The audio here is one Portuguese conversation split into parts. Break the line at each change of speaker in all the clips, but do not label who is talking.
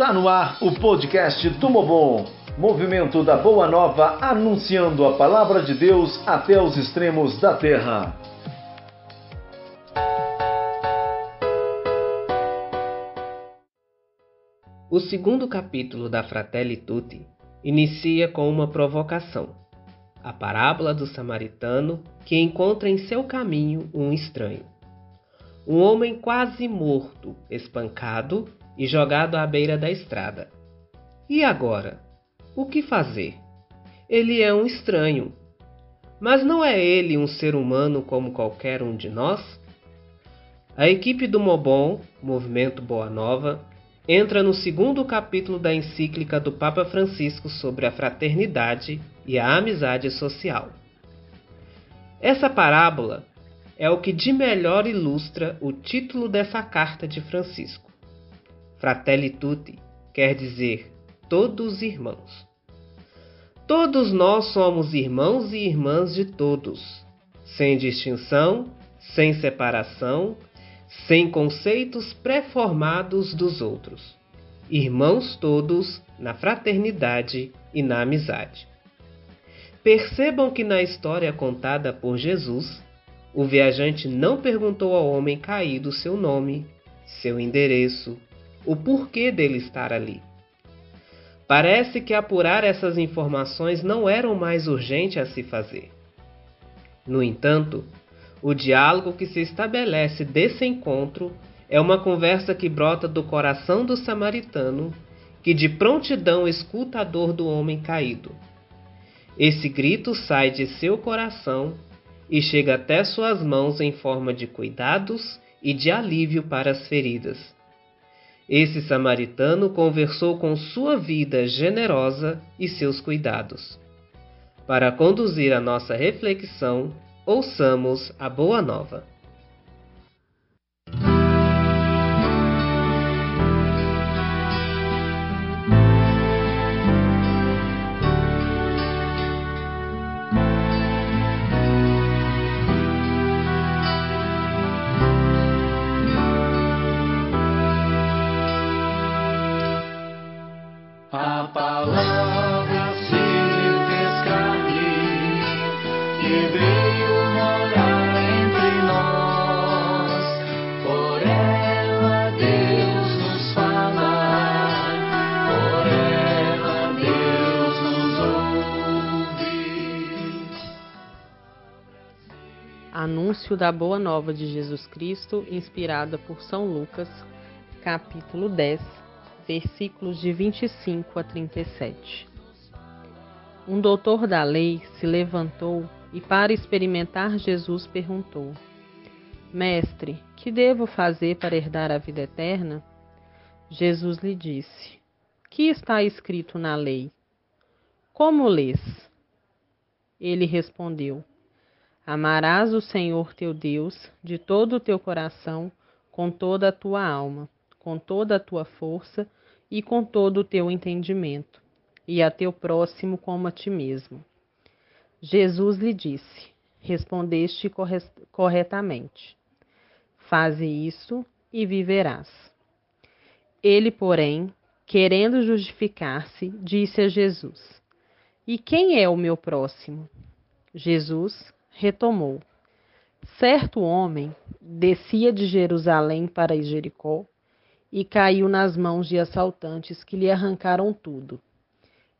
Está no ar o podcast Tumobon, movimento da Boa Nova anunciando a palavra de Deus até os extremos da terra.
O segundo capítulo da Fratelli Tutti inicia com uma provocação. A parábola do samaritano que encontra em seu caminho um estranho. Um homem quase morto, espancado e jogado à beira da estrada. E agora? O que fazer? Ele é um estranho. Mas não é ele um ser humano como qualquer um de nós? A equipe do Mobon, Movimento Boa Nova, entra no segundo capítulo da encíclica do Papa Francisco sobre a fraternidade e a amizade social. Essa parábola é o que de melhor ilustra o título dessa carta de Francisco. Fratelli tutti quer dizer todos irmãos. Todos nós somos irmãos e irmãs de todos, sem distinção, sem separação, sem conceitos pré-formados dos outros. Irmãos todos na fraternidade e na amizade. Percebam que na história contada por Jesus, o viajante não perguntou ao homem caído seu nome, seu endereço, o porquê dele estar ali. Parece que apurar essas informações não era o mais urgente a se fazer. No entanto, o diálogo que se estabelece desse encontro é uma conversa que brota do coração do samaritano, que de prontidão escuta a dor do homem caído. Esse grito sai de seu coração e chega até suas mãos em forma de cuidados e de alívio para as feridas. Esse samaritano conversou com sua vida generosa e seus cuidados. Para conduzir a nossa reflexão, ouçamos a Boa Nova.
Anúncio da Boa Nova de Jesus Cristo, inspirada por São Lucas, capítulo 10, versículos de 25 a 37. Um doutor da lei se levantou e, para experimentar Jesus, perguntou: Mestre, que devo fazer para herdar a vida eterna? Jesus lhe disse: Que está escrito na lei? Como lês? Ele respondeu: Amarás o Senhor teu Deus de todo o teu coração, com toda a tua alma, com toda a tua força e com todo o teu entendimento, e a teu próximo como a ti mesmo. Jesus lhe disse: Respondeste corretamente. Faze isso e viverás. Ele, porém, querendo justificar-se, disse a Jesus: E quem é o meu próximo? Jesus retomou. Certo homem descia de Jerusalém para Jericó e caiu nas mãos de assaltantes que lhe arrancaram tudo.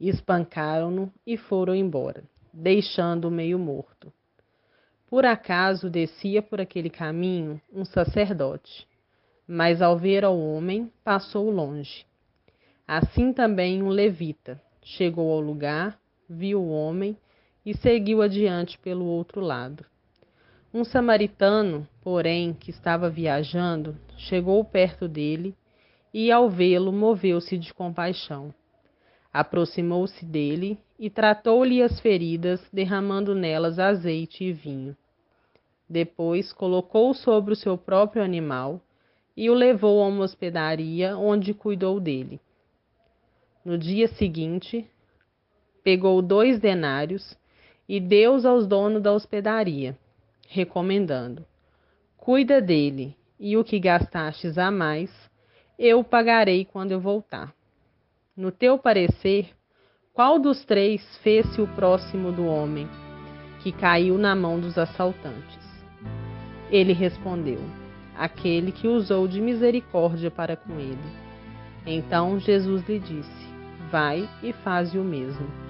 Espancaram-no e foram embora, deixando-o meio morto. Por acaso descia por aquele caminho um sacerdote, mas ao ver ao homem, passou longe. Assim também um levita chegou ao lugar, viu o homem e seguiu adiante pelo outro lado. Um samaritano, porém, que estava viajando, chegou perto dele e, ao vê-lo, moveu-se de compaixão. Aproximou-se dele e tratou-lhe as feridas, derramando nelas azeite e vinho. Depois colocou sobre o seu próprio animal e o levou a uma hospedaria onde cuidou dele. No dia seguinte, pegou dois denários e deu-os aos donos da hospedaria, recomendando: Cuida dele, e o que gastastes a mais, eu pagarei quando eu voltar. No teu parecer, qual dos três fez-se o próximo do homem que caiu na mão dos assaltantes? Ele respondeu: Aquele que usou de misericórdia para com ele. Então Jesus lhe disse: Vai e faze o mesmo.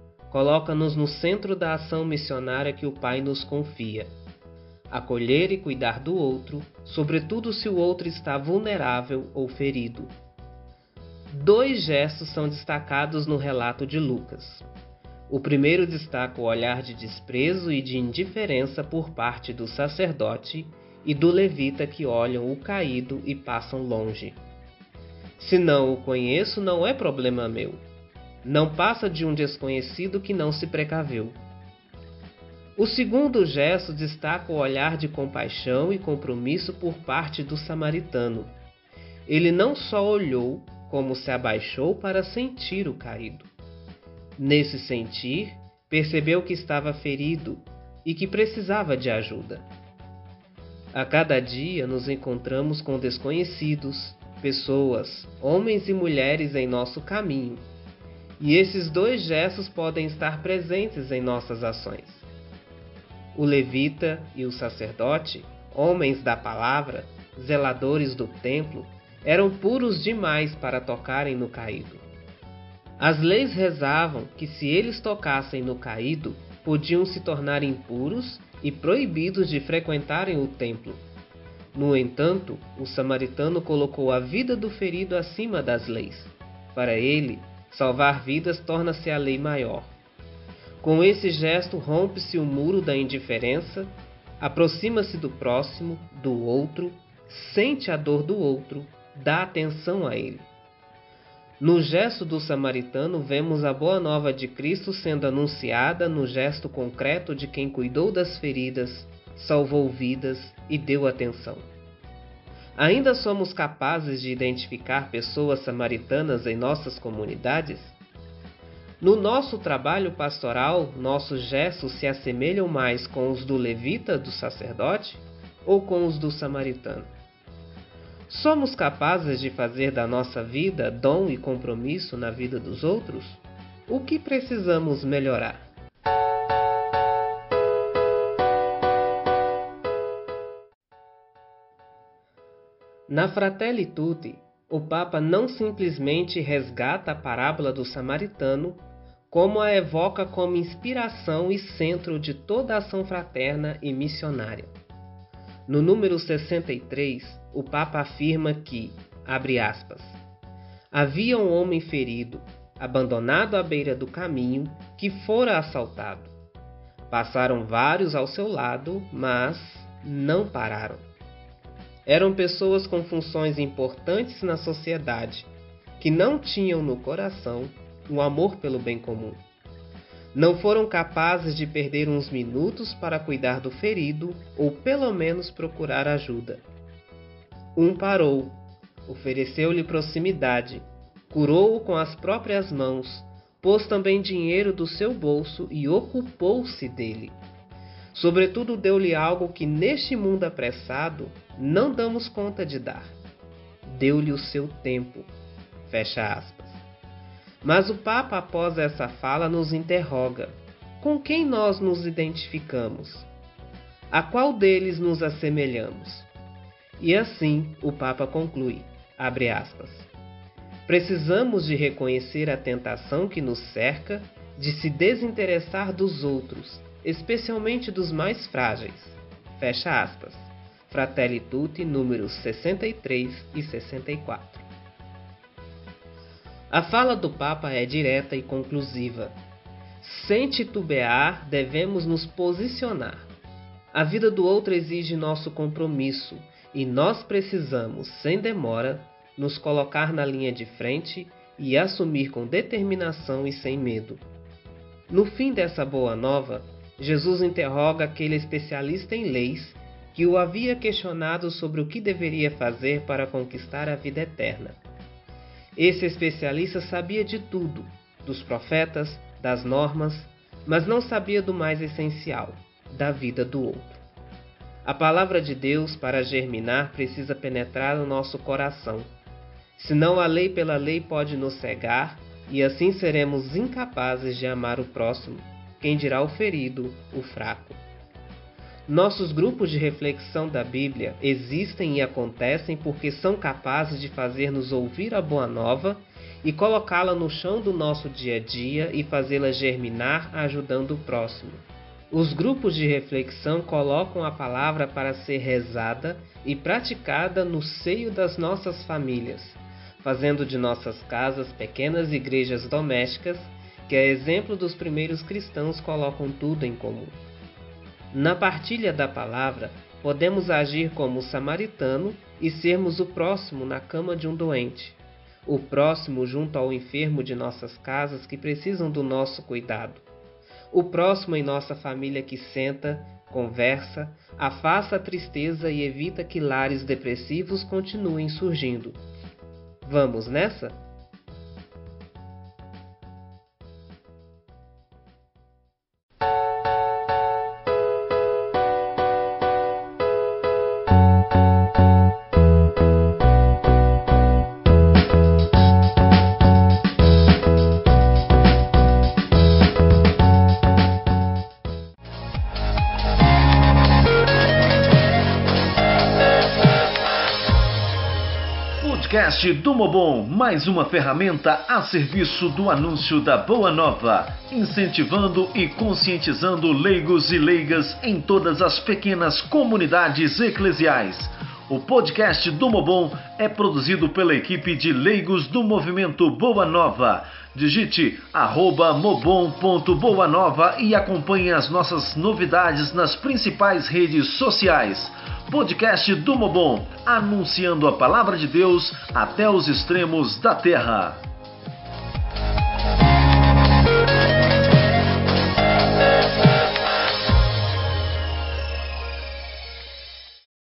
coloca-nos no centro da ação missionária que o Pai nos confia. Acolher e cuidar do outro, sobretudo se o outro está vulnerável ou ferido. Dois gestos são destacados no relato de Lucas. O primeiro destaca o olhar de desprezo e de indiferença por parte do sacerdote e do levita que olham o caído e passam longe. Se não o conheço, não é problema meu. Não passa de um desconhecido que não se precaveu. O segundo gesto destaca o olhar de compaixão e compromisso por parte do samaritano. Ele não só olhou, como se abaixou para sentir o caído. Nesse sentir, percebeu que estava ferido e que precisava de ajuda. A cada dia nos encontramos com desconhecidos, pessoas, homens e mulheres em nosso caminho. E esses dois gestos podem estar presentes em nossas ações. O levita e o sacerdote, homens da palavra, zeladores do templo, eram puros demais para tocarem no caído. As leis rezavam que se eles tocassem no caído, podiam se tornar impuros e proibidos de frequentarem o templo. No entanto, o samaritano colocou a vida do ferido acima das leis. Para ele, salvar vidas torna-se a lei maior. Com esse gesto, rompe-se o muro da indiferença, aproxima-se do próximo, do outro, sente a dor do outro, dá atenção a ele. No gesto do samaritano, vemos a boa nova de Cristo sendo anunciada no gesto concreto de quem cuidou das feridas, salvou vidas e deu atenção. Ainda somos capazes de identificar pessoas samaritanas em nossas comunidades? No nosso trabalho pastoral, nossos gestos se assemelham mais com os do levita, do sacerdote, ou com os do samaritano? Somos capazes de fazer da nossa vida dom e compromisso na vida dos outros? O que precisamos melhorar? Na Fratelli Tutti, o Papa não simplesmente resgata a parábola do samaritano, como a evoca como inspiração e centro de toda a ação fraterna e missionária. No número 63, o Papa afirma que, abre aspas, havia um homem ferido, abandonado à beira do caminho, que fora assaltado. Passaram vários ao seu lado, mas não pararam. Eram pessoas com funções importantes na sociedade, que não tinham no coração o amor pelo bem comum. Não foram capazes de perder uns minutos para cuidar do ferido ou pelo menos procurar ajuda. Um parou, ofereceu-lhe proximidade, curou-o com as próprias mãos, pôs também dinheiro do seu bolso e ocupou-se dele. Sobretudo, deu-lhe algo que neste mundo apressado não damos conta de dar. Deu-lhe o seu tempo. Fecha aspas. Mas o Papa, após essa fala, nos interroga: com quem nós nos identificamos? A qual deles nos assemelhamos? E assim o Papa conclui: abre aspas. Precisamos de reconhecer a tentação que nos cerca de se desinteressar dos outros especialmente dos mais frágeis. Fecha aspas. Fratelli Tutti, números 63 e 64. A fala do Papa é direta e conclusiva. Sem titubear, devemos nos posicionar. A vida do outro exige nosso compromisso e nós precisamos, sem demora, nos colocar na linha de frente e assumir com determinação e sem medo. No fim dessa boa nova, Jesus interroga aquele especialista em leis que o havia questionado sobre o que deveria fazer para conquistar a vida eterna. Esse especialista sabia de tudo, dos profetas, das normas, mas não sabia do mais essencial, da vida do outro. A palavra de Deus, para germinar, precisa penetrar no nosso coração. Senão a lei pela lei pode nos cegar e assim seremos incapazes de amar o próximo, quem dirá o ferido, o fraco. Nossos grupos de reflexão da Bíblia existem e acontecem porque são capazes de fazer-nos ouvir a boa nova e colocá-la no chão do nosso dia a dia e fazê-la germinar ajudando o próximo. Os grupos de reflexão colocam a palavra para ser rezada e praticada no seio das nossas famílias, fazendo de nossas casas pequenas igrejas domésticas que, a exemplo dos primeiros cristãos, colocam tudo em comum. Na partilha da palavra, podemos agir como o samaritano e sermos o próximo na cama de um doente, o próximo junto ao enfermo de nossas casas que precisam do nosso cuidado, o próximo em nossa família que senta, conversa, afasta a tristeza e evita que lares depressivos continuem surgindo. Vamos nessa?
Podcast do Mobon, mais uma ferramenta a serviço do anúncio da Boa Nova, incentivando e conscientizando leigos e leigas em todas as pequenas comunidades eclesiais. O podcast do Mobon é produzido pela equipe de leigos do movimento Boa Nova. Digite arroba mobon.boanova e acompanhe as nossas novidades nas principais redes sociais podcast do Mobon, anunciando a palavra de Deus até os extremos da terra.